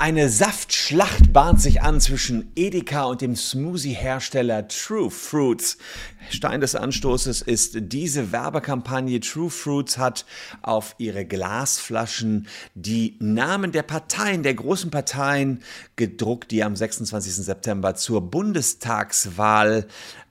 Eine Saftschlacht bahnt sich an zwischen Edeka und dem Smoothie-Hersteller True Fruits. Stein des Anstoßes ist diese Werbekampagne. True Fruits hat auf ihre Glasflaschen die Namen der Parteien, der großen Parteien gedruckt, die am 26. September zur Bundestagswahl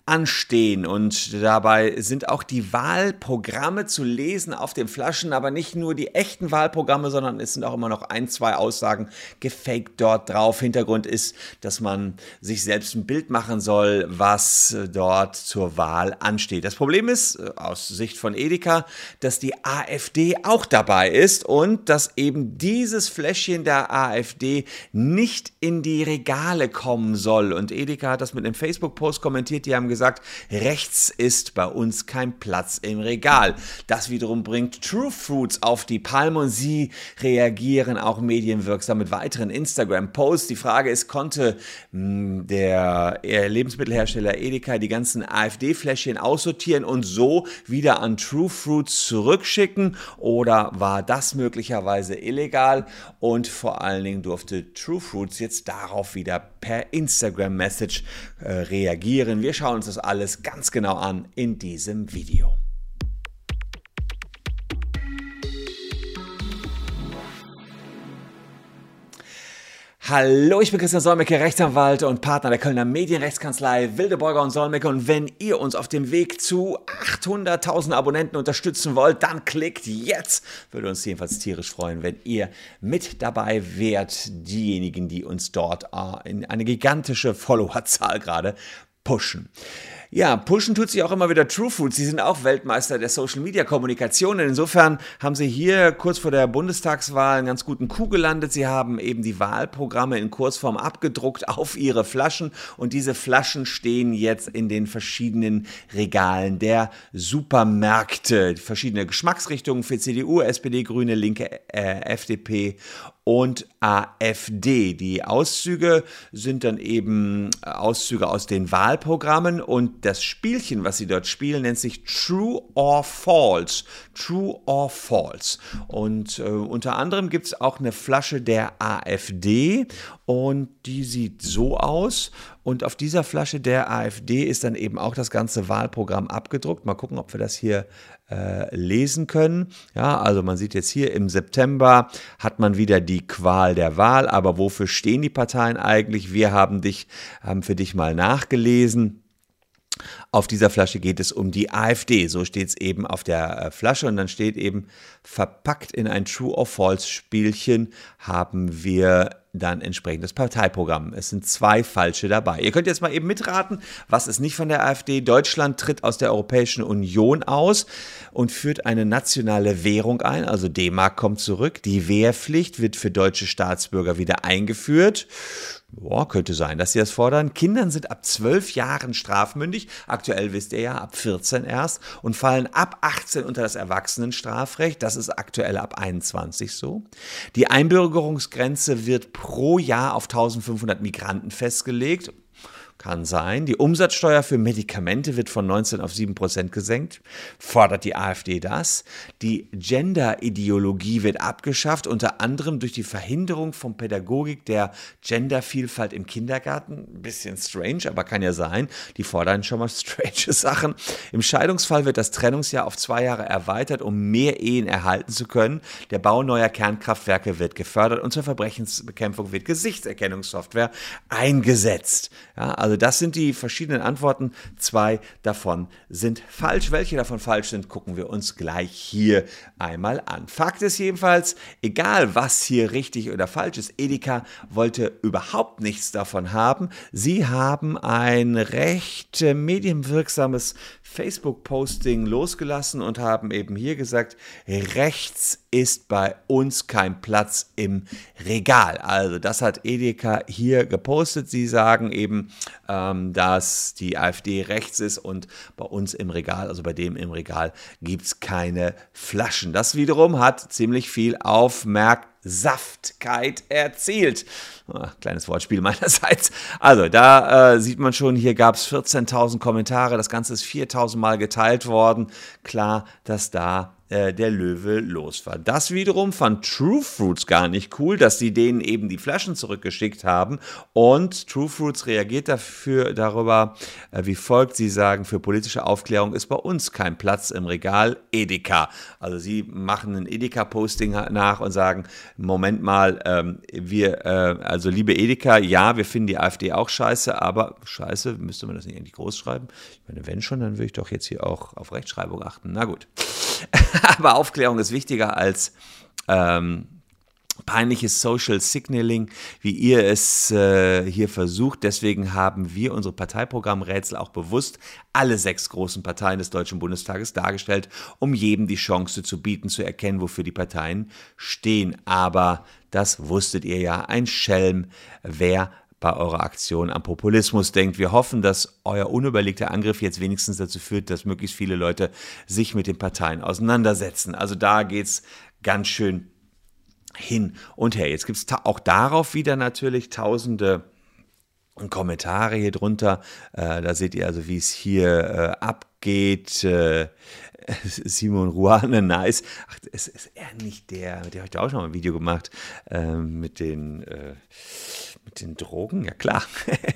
anstehen. Und dabei sind auch die Wahlprogramme zu lesen auf den Flaschen, aber nicht nur die echten Wahlprogramme, sondern es sind auch immer noch ein, zwei Aussagen gefaked dort drauf. Hintergrund ist, dass man sich selbst ein Bild machen soll, was dort zur Wahl ansteht. Das Problem ist, aus Sicht von Edeka, dass die AfD auch dabei ist und dass eben dieses Fläschchen der AfD nicht in die Regale kommen soll. Und Edeka hat das mit einem Facebook-Post kommentiert. Die haben gesagt, gesagt, rechts ist bei uns kein Platz im Regal. Das wiederum bringt True Fruits auf die Palme und sie reagieren auch medienwirksam mit weiteren Instagram-Posts. Die Frage ist, konnte hm, der Lebensmittelhersteller Edeka die ganzen AfD-Fläschchen aussortieren und so wieder an True Fruits zurückschicken oder war das möglicherweise illegal und vor allen Dingen durfte True Fruits jetzt darauf wieder per Instagram-Message äh, reagieren. Wir schauen uns das alles ganz genau an in diesem Video. Hallo, ich bin Christian Solmecke, Rechtsanwalt und Partner der Kölner Medienrechtskanzlei Wildeborger und Solmecke. Und wenn ihr uns auf dem Weg zu 800.000 Abonnenten unterstützen wollt, dann klickt jetzt. Würde uns jedenfalls tierisch freuen, wenn ihr mit dabei wärt, diejenigen, die uns dort äh, in eine gigantische Followerzahl gerade pushen. Ja, pushen tut sich auch immer wieder True Food. Sie sind auch Weltmeister der Social Media Kommunikation. Insofern haben sie hier kurz vor der Bundestagswahl einen ganz guten Coup gelandet. Sie haben eben die Wahlprogramme in Kurzform abgedruckt auf ihre Flaschen und diese Flaschen stehen jetzt in den verschiedenen Regalen der Supermärkte. Verschiedene Geschmacksrichtungen für CDU, SPD, Grüne, Linke, äh, FDP und AfD. Die Auszüge sind dann eben Auszüge aus den Wahlprogrammen und das Spielchen, was sie dort spielen, nennt sich True or False. True or False. Und äh, unter anderem gibt es auch eine Flasche der AfD und die sieht so aus. Und auf dieser Flasche der AfD ist dann eben auch das ganze Wahlprogramm abgedruckt. Mal gucken, ob wir das hier äh, lesen können. Ja, also man sieht jetzt hier im September hat man wieder die Qual der Wahl. Aber wofür stehen die Parteien eigentlich? Wir haben dich, haben für dich mal nachgelesen. Auf dieser Flasche geht es um die AfD. So steht es eben auf der äh, Flasche und dann steht eben verpackt in ein True or False Spielchen haben wir dann entsprechendes Parteiprogramm. Es sind zwei falsche dabei. Ihr könnt jetzt mal eben mitraten, was ist nicht von der AfD. Deutschland tritt aus der Europäischen Union aus und führt eine nationale Währung ein, also D-Mark kommt zurück. Die Wehrpflicht wird für deutsche Staatsbürger wieder eingeführt. Boah, könnte sein, dass sie das fordern. Kindern sind ab 12 Jahren strafmündig. Aktuell wisst ihr ja, ab 14 erst. Und fallen ab 18 unter das Erwachsenenstrafrecht. Das ist aktuell ab 21 so. Die Einbürgerungsgrenze wird pro Jahr auf 1500 Migranten festgelegt. Kann sein. Die Umsatzsteuer für Medikamente wird von 19 auf 7 Prozent gesenkt. Fordert die AfD das? Die Gender-Ideologie wird abgeschafft, unter anderem durch die Verhinderung von Pädagogik der Gendervielfalt im Kindergarten. Bisschen strange, aber kann ja sein. Die fordern schon mal strange Sachen. Im Scheidungsfall wird das Trennungsjahr auf zwei Jahre erweitert, um mehr Ehen erhalten zu können. Der Bau neuer Kernkraftwerke wird gefördert und zur Verbrechensbekämpfung wird Gesichtserkennungssoftware eingesetzt. Ja, also das sind die verschiedenen Antworten. Zwei davon sind falsch. Welche davon falsch sind, gucken wir uns gleich hier einmal an. Fakt ist jedenfalls, egal was hier richtig oder falsch ist, Edeka wollte überhaupt nichts davon haben. Sie haben ein recht medienwirksames Facebook-Posting losgelassen und haben eben hier gesagt, rechts ist bei uns kein Platz im Regal. Also das hat Edeka hier gepostet. Sie sagen eben, ähm, dass die AfD rechts ist und bei uns im Regal, also bei dem im Regal, gibt es keine Flaschen. Das wiederum hat ziemlich viel Aufmerksamkeit Saftkeit erzielt. Ach, kleines Wortspiel meinerseits. Also, da äh, sieht man schon, hier gab es 14.000 Kommentare. Das Ganze ist 4.000 Mal geteilt worden. Klar, dass da äh, der Löwe los war. Das wiederum fand True Fruits gar nicht cool, dass sie denen eben die Flaschen zurückgeschickt haben und True Fruits reagiert dafür darüber äh, wie folgt. Sie sagen, für politische Aufklärung ist bei uns kein Platz im Regal Edeka. Also sie machen ein Edeka-Posting nach und sagen, Moment mal, ähm, wir, äh, also liebe Edeka, ja, wir finden die AfD auch scheiße, aber scheiße, müsste man das nicht eigentlich groß schreiben? Ich meine, wenn schon, dann würde ich doch jetzt hier auch auf Rechtschreibung achten. Na gut. aber Aufklärung ist wichtiger als ähm, peinliches Social Signaling, wie ihr es äh, hier versucht. Deswegen haben wir unsere Parteiprogrammrätsel auch bewusst alle sechs großen Parteien des Deutschen Bundestages dargestellt, um jedem die Chance zu bieten, zu erkennen, wofür die Parteien stehen. Aber das wusstet ihr ja, ein Schelm, wer bei eurer Aktion am Populismus denkt. Wir hoffen, dass euer unüberlegter Angriff jetzt wenigstens dazu führt, dass möglichst viele Leute sich mit den Parteien auseinandersetzen. Also da geht es ganz schön hin und her. Jetzt gibt es auch darauf wieder natürlich tausende Kommentare hier drunter. Äh, da seht ihr also, wie es hier äh, abgeht. Äh, Simon Ruane, nice. Ach, ist, ist er nicht der, mit dem habe ich da auch schon mal ein Video gemacht, ähm, mit den äh, mit den Drogen? Ja, klar.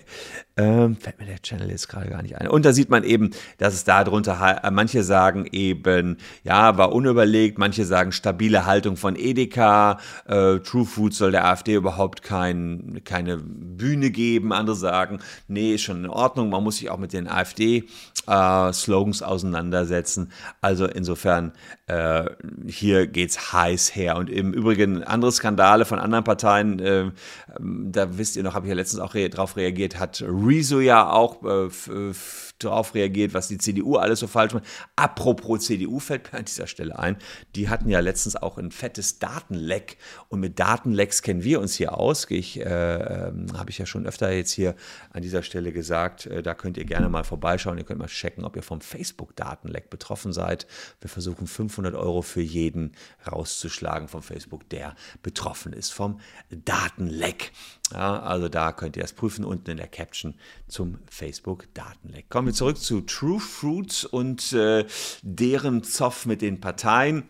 ähm, fällt mir der Channel jetzt gerade gar nicht ein. Und da sieht man eben, dass es da drunter, äh, manche sagen eben, ja, war unüberlegt, manche sagen stabile Haltung von Edeka, äh, True Food soll der AfD überhaupt kein, keine Bühne geben, andere sagen, nee, ist schon in Ordnung, man muss sich auch mit den AfD-Slogans äh, auseinandersetzen. Also insofern, äh, hier geht's heiß her. Und im Übrigen andere Skandale von anderen Parteien, äh, da wisst ihr noch, habe ich ja letztens auch re drauf reagiert, hat Rezo ja auch äh, darauf reagiert, was die CDU alles so falsch macht. Apropos CDU fällt mir an dieser Stelle ein, die hatten ja letztens auch ein fettes Datenleck und mit Datenlecks kennen wir uns hier aus. Ich, äh, ähm, habe ich ja schon öfter jetzt hier an dieser Stelle gesagt, äh, da könnt ihr gerne mal vorbeischauen, ihr könnt mal checken, ob ihr vom Facebook-Datenleck betroffen seid. Wir versuchen 500 Euro für jeden rauszuschlagen von Facebook, der betroffen ist vom Datenleck. Ja, also da könnt ihr es prüfen, unten in der Caption zum Facebook-Datenleck. Kommen wir zurück zu True Fruits und äh, deren Zoff mit den Parteien.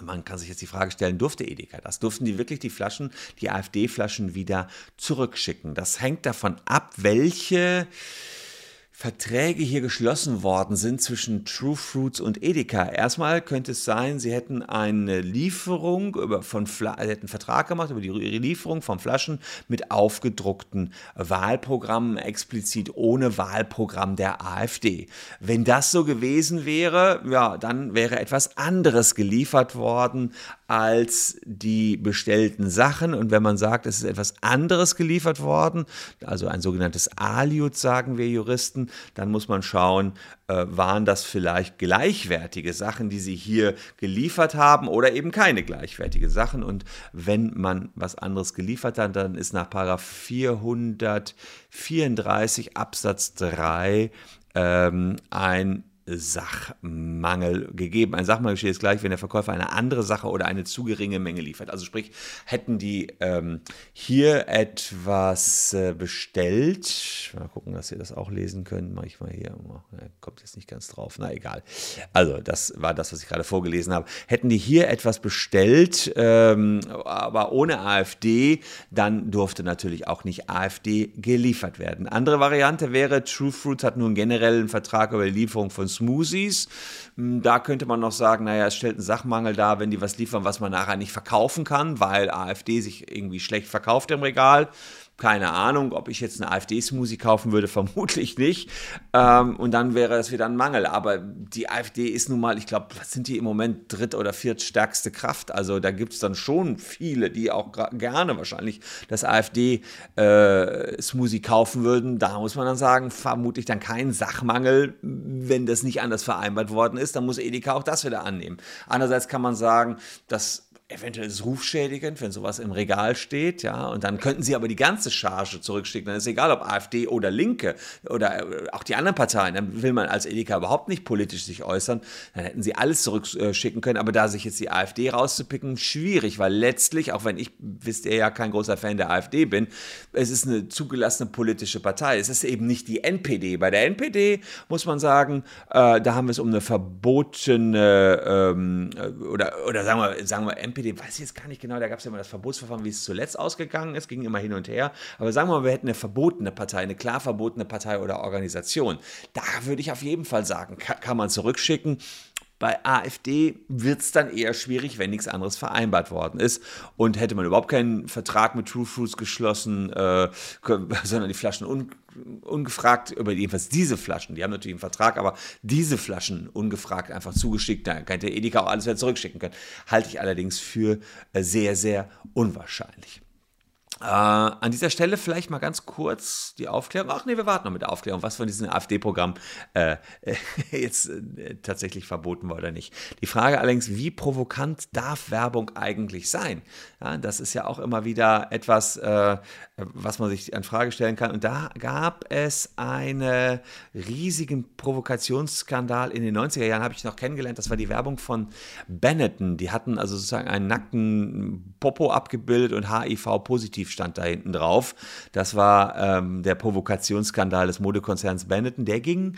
Man kann sich jetzt die Frage stellen, durfte Edeka das? Durften die wirklich die Flaschen, die AfD-Flaschen wieder zurückschicken? Das hängt davon ab, welche Verträge hier geschlossen worden sind zwischen True Fruits und Edeka. Erstmal könnte es sein, sie hätten eine Lieferung über von Fla hätten einen Vertrag gemacht über die Lieferung von Flaschen mit aufgedruckten Wahlprogrammen, explizit ohne Wahlprogramm der AfD. Wenn das so gewesen wäre, ja, dann wäre etwas anderes geliefert worden als die bestellten Sachen. Und wenn man sagt, es ist etwas anderes geliefert worden, also ein sogenanntes Aliud, sagen wir Juristen, dann muss man schauen, äh, waren das vielleicht gleichwertige Sachen, die sie hier geliefert haben oder eben keine gleichwertige Sachen. Und wenn man was anderes geliefert hat, dann ist nach 434 Absatz 3 ähm, ein Sachmangel gegeben. Ein Sachmangel steht jetzt gleich, wenn der Verkäufer eine andere Sache oder eine zu geringe Menge liefert. Also sprich, hätten die ähm, hier etwas äh, bestellt, mal gucken, dass ihr das auch lesen könnt, mache ich mal hier, kommt jetzt nicht ganz drauf, na egal. Also das war das, was ich gerade vorgelesen habe. Hätten die hier etwas bestellt, ähm, aber ohne AfD, dann durfte natürlich auch nicht AfD geliefert werden. Andere Variante wäre, True Fruits hat nun generell einen Vertrag über die Lieferung von Smoothies. Hm, da könnte man noch sagen, naja, es stellt einen Sachmangel dar, wenn die was liefern, was man nachher nicht verkaufen kann, weil AfD sich irgendwie schlecht verkauft im Regal. Keine Ahnung, ob ich jetzt eine AfD-Smoothie kaufen würde, vermutlich nicht. Ähm, und dann wäre es wieder ein Mangel. Aber die AfD ist nun mal, ich glaube, was sind die im Moment dritt- oder viertstärkste Kraft? Also da gibt es dann schon viele, die auch gerne wahrscheinlich das AfD-Smoothie äh, kaufen würden. Da muss man dann sagen, vermutlich dann kein Sachmangel, wenn das nicht anders vereinbart worden ist. Dann muss Edeka auch das wieder annehmen. Andererseits kann man sagen, dass eventuell ist es rufschädigend, wenn sowas im Regal steht, ja, und dann könnten sie aber die ganze Charge zurückschicken. Dann ist egal, ob AfD oder Linke oder äh, auch die anderen Parteien, dann will man als Edeka überhaupt nicht politisch sich äußern, dann hätten sie alles zurückschicken können, aber da sich jetzt die AfD rauszupicken, schwierig, weil letztlich, auch wenn ich, wisst ihr ja, kein großer Fan der AfD bin, es ist eine zugelassene politische Partei. Es ist eben nicht die NPD. Bei der NPD muss man sagen, äh, da haben wir es um eine verbotene, ähm, oder, oder sagen wir, sagen wir NPD, weiß ich jetzt gar nicht genau, da gab es ja immer das Verbotsverfahren, wie es zuletzt ausgegangen ist, ging immer hin und her. Aber sagen wir mal, wir hätten eine verbotene Partei, eine klar verbotene Partei oder Organisation. Da würde ich auf jeden Fall sagen, kann, kann man zurückschicken. Bei AfD wird es dann eher schwierig, wenn nichts anderes vereinbart worden ist. Und hätte man überhaupt keinen Vertrag mit True Fruits geschlossen, äh, sondern die Flaschen un ungefragt, über jedenfalls diese Flaschen, die haben natürlich einen Vertrag, aber diese Flaschen ungefragt einfach zugeschickt, da könnte Edeka auch alles wieder zurückschicken können. Halte ich allerdings für äh, sehr, sehr unwahrscheinlich. Äh, an dieser Stelle vielleicht mal ganz kurz die Aufklärung. Ach nee, wir warten noch mit der Aufklärung, was von diesem AfD-Programm äh, jetzt äh, tatsächlich verboten war oder nicht. Die Frage allerdings, wie provokant darf Werbung eigentlich sein? Ja, das ist ja auch immer wieder etwas, äh, was man sich an Frage stellen kann. Und da gab es einen riesigen Provokationsskandal in den 90er Jahren, habe ich noch kennengelernt. Das war die Werbung von Benetton. Die hatten also sozusagen einen nackten Popo abgebildet und HIV-positiv stand da hinten drauf. Das war ähm, der Provokationsskandal des Modekonzerns Benetton. Der ging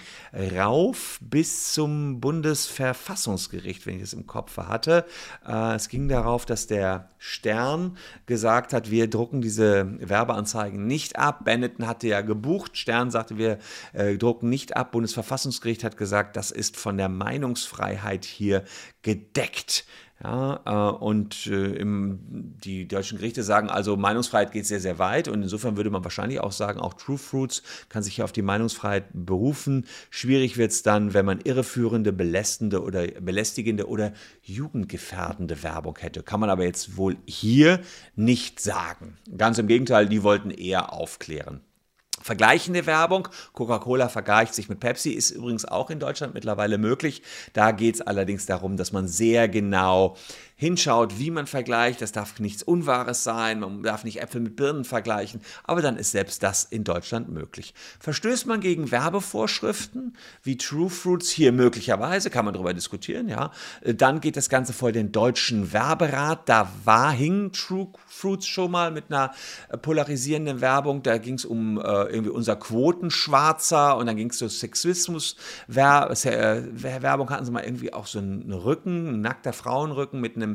rauf bis zum Bundesverfassungsgericht, wenn ich das im Kopf hatte. Äh, es ging darauf, dass der Stern gesagt hat, wir drucken diese Werbeanzeigen nicht ab. Benetton hatte ja gebucht. Stern sagte, wir äh, drucken nicht ab. Bundesverfassungsgericht hat gesagt, das ist von der Meinungsfreiheit hier gedeckt. Ja, äh, und äh, die deutschen Gerichte sagen also, Meinungsfreiheit geht sehr, sehr weit. Und insofern würde man wahrscheinlich auch sagen, auch True Fruits kann sich auf die Meinungsfreiheit berufen. Schwierig wird es dann, wenn man irreführende, belästende oder belästigende oder jugendgefährdende Werbung hätte. Kann man aber jetzt wohl hier nicht sagen. Ganz im Gegenteil, die wollten eher aufklären. Vergleichende Werbung, Coca-Cola vergleicht sich mit Pepsi, ist übrigens auch in Deutschland mittlerweile möglich. Da geht es allerdings darum, dass man sehr genau hinschaut, wie man vergleicht. Das darf nichts Unwahres sein, man darf nicht Äpfel mit Birnen vergleichen, aber dann ist selbst das in Deutschland möglich. Verstößt man gegen Werbevorschriften wie True Fruits hier möglicherweise, kann man darüber diskutieren, ja, dann geht das Ganze vor den deutschen Werberat. Da war, hing True Fruits schon mal mit einer polarisierenden Werbung. Da ging es um äh, irgendwie unser Quotenschwarzer und dann ging es so Sexismus. Äh, Werbung hatten sie mal irgendwie auch so einen Rücken, ein nackter Frauenrücken mit einem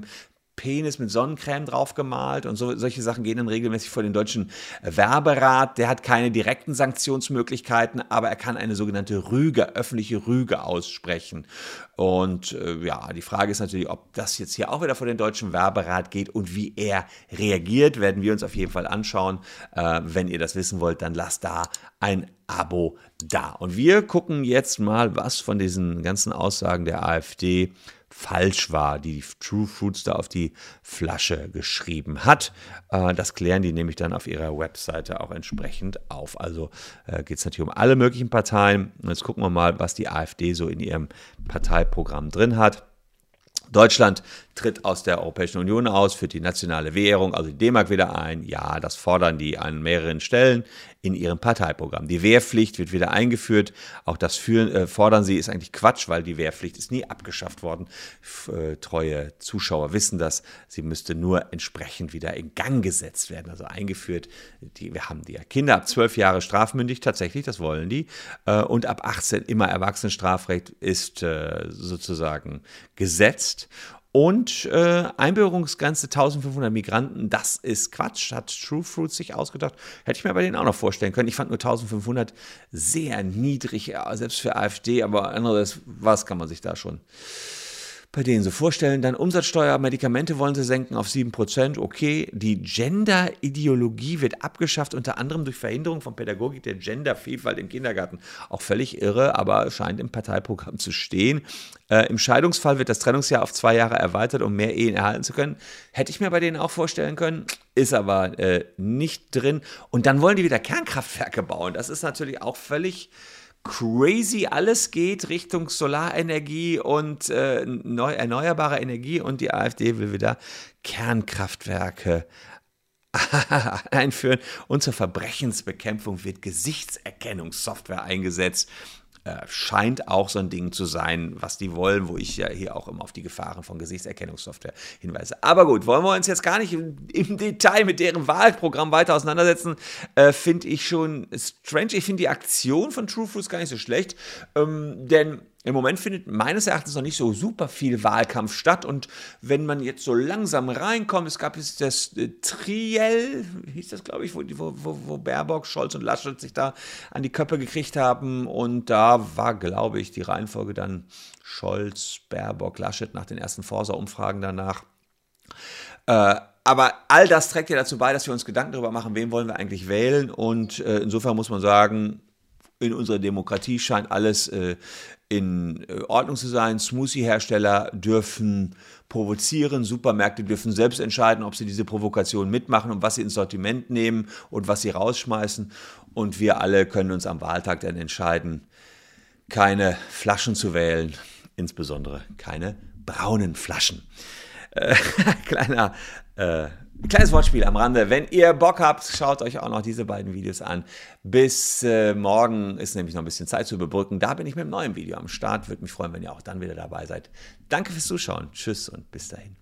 Penis mit Sonnencreme drauf gemalt und so, solche Sachen gehen dann regelmäßig vor den deutschen Werberat. Der hat keine direkten Sanktionsmöglichkeiten, aber er kann eine sogenannte Rüge, öffentliche Rüge aussprechen. Und äh, ja, die Frage ist natürlich, ob das jetzt hier auch wieder vor den deutschen Werberat geht und wie er reagiert, werden wir uns auf jeden Fall anschauen. Äh, wenn ihr das wissen wollt, dann lasst da ein Abo da. Und wir gucken jetzt mal, was von diesen ganzen Aussagen der AfD falsch war, die True Fruits da auf die Flasche geschrieben hat. Äh, das klären die nämlich dann auf ihrer Webseite auch entsprechend auf. Also äh, geht es natürlich um alle möglichen Parteien. Jetzt gucken wir mal, was die AfD so in ihrem Parteiprogramm drin hat. Deutschland tritt aus der Europäischen Union aus, führt die nationale Währung, also die D-Mark wieder ein. Ja, das fordern die an mehreren Stellen in ihrem Parteiprogramm. Die Wehrpflicht wird wieder eingeführt. Auch das führen, äh, fordern sie, ist eigentlich Quatsch, weil die Wehrpflicht ist nie abgeschafft worden. F äh, treue Zuschauer wissen das. Sie müsste nur entsprechend wieder in Gang gesetzt werden, also eingeführt. Die, wir haben die ja Kinder ab zwölf Jahre strafmündig, tatsächlich, das wollen die. Äh, und ab 18 immer Erwachsenenstrafrecht ist äh, sozusagen gesetzt. Und äh, Einbürgerungsgrenze 1500 Migranten, das ist Quatsch, hat True Fruits sich ausgedacht. Hätte ich mir bei denen auch noch vorstellen können. Ich fand nur 1500 sehr niedrig, selbst für AfD, aber anderes, was kann man sich da schon bei denen so vorstellen. Dann Umsatzsteuer, Medikamente wollen sie senken auf 7%. Okay, die Gender-Ideologie wird abgeschafft, unter anderem durch Verhinderung von Pädagogik der Gender-Vielfalt im Kindergarten. Auch völlig irre, aber scheint im Parteiprogramm zu stehen. Äh, Im Scheidungsfall wird das Trennungsjahr auf zwei Jahre erweitert, um mehr Ehen erhalten zu können. Hätte ich mir bei denen auch vorstellen können, ist aber äh, nicht drin. Und dann wollen die wieder Kernkraftwerke bauen. Das ist natürlich auch völlig crazy alles geht Richtung Solarenergie und äh, neu, erneuerbare Energie und die AfD will wieder Kernkraftwerke einführen und zur Verbrechensbekämpfung wird Gesichtserkennungssoftware eingesetzt. Äh, scheint auch so ein Ding zu sein, was die wollen, wo ich ja hier auch immer auf die Gefahren von Gesichtserkennungssoftware hinweise. Aber gut, wollen wir uns jetzt gar nicht im, Detail mit deren Wahlprogramm weiter auseinandersetzen, äh, finde ich schon strange. Ich finde die Aktion von True Fruits gar nicht so schlecht, ähm, denn im Moment findet meines Erachtens noch nicht so super viel Wahlkampf statt. Und wenn man jetzt so langsam reinkommt, es gab jetzt das äh, Triell, hieß das, glaube ich, wo, wo, wo, Baerbock, Scholz und Laschet sich da an die Köpfe gekriegt haben. Und da war, glaube ich, die Reihenfolge dann Scholz, Baerbock, Laschet nach den ersten Forsa-Umfragen danach. Äh, aber all das trägt ja dazu bei, dass wir uns Gedanken darüber machen, wen wollen wir eigentlich wählen. Und äh, insofern muss man sagen, in unserer Demokratie scheint alles äh, in äh, Ordnung zu sein. Smoothie-Hersteller dürfen provozieren, Supermärkte dürfen selbst entscheiden, ob sie diese Provokation mitmachen und was sie ins Sortiment nehmen und was sie rausschmeißen. Und wir alle können uns am Wahltag dann entscheiden, keine Flaschen zu wählen, insbesondere keine braunen Flaschen. Äh, kleiner äh, Kleines Wortspiel am Rande. Wenn ihr Bock habt, schaut euch auch noch diese beiden Videos an. Bis äh, morgen ist nämlich noch ein bisschen Zeit zu überbrücken. Da bin ich mit einem neuen Video am Start. Würde mich freuen, wenn ihr auch dann wieder dabei seid. Danke fürs Zuschauen. Tschüss und bis dahin.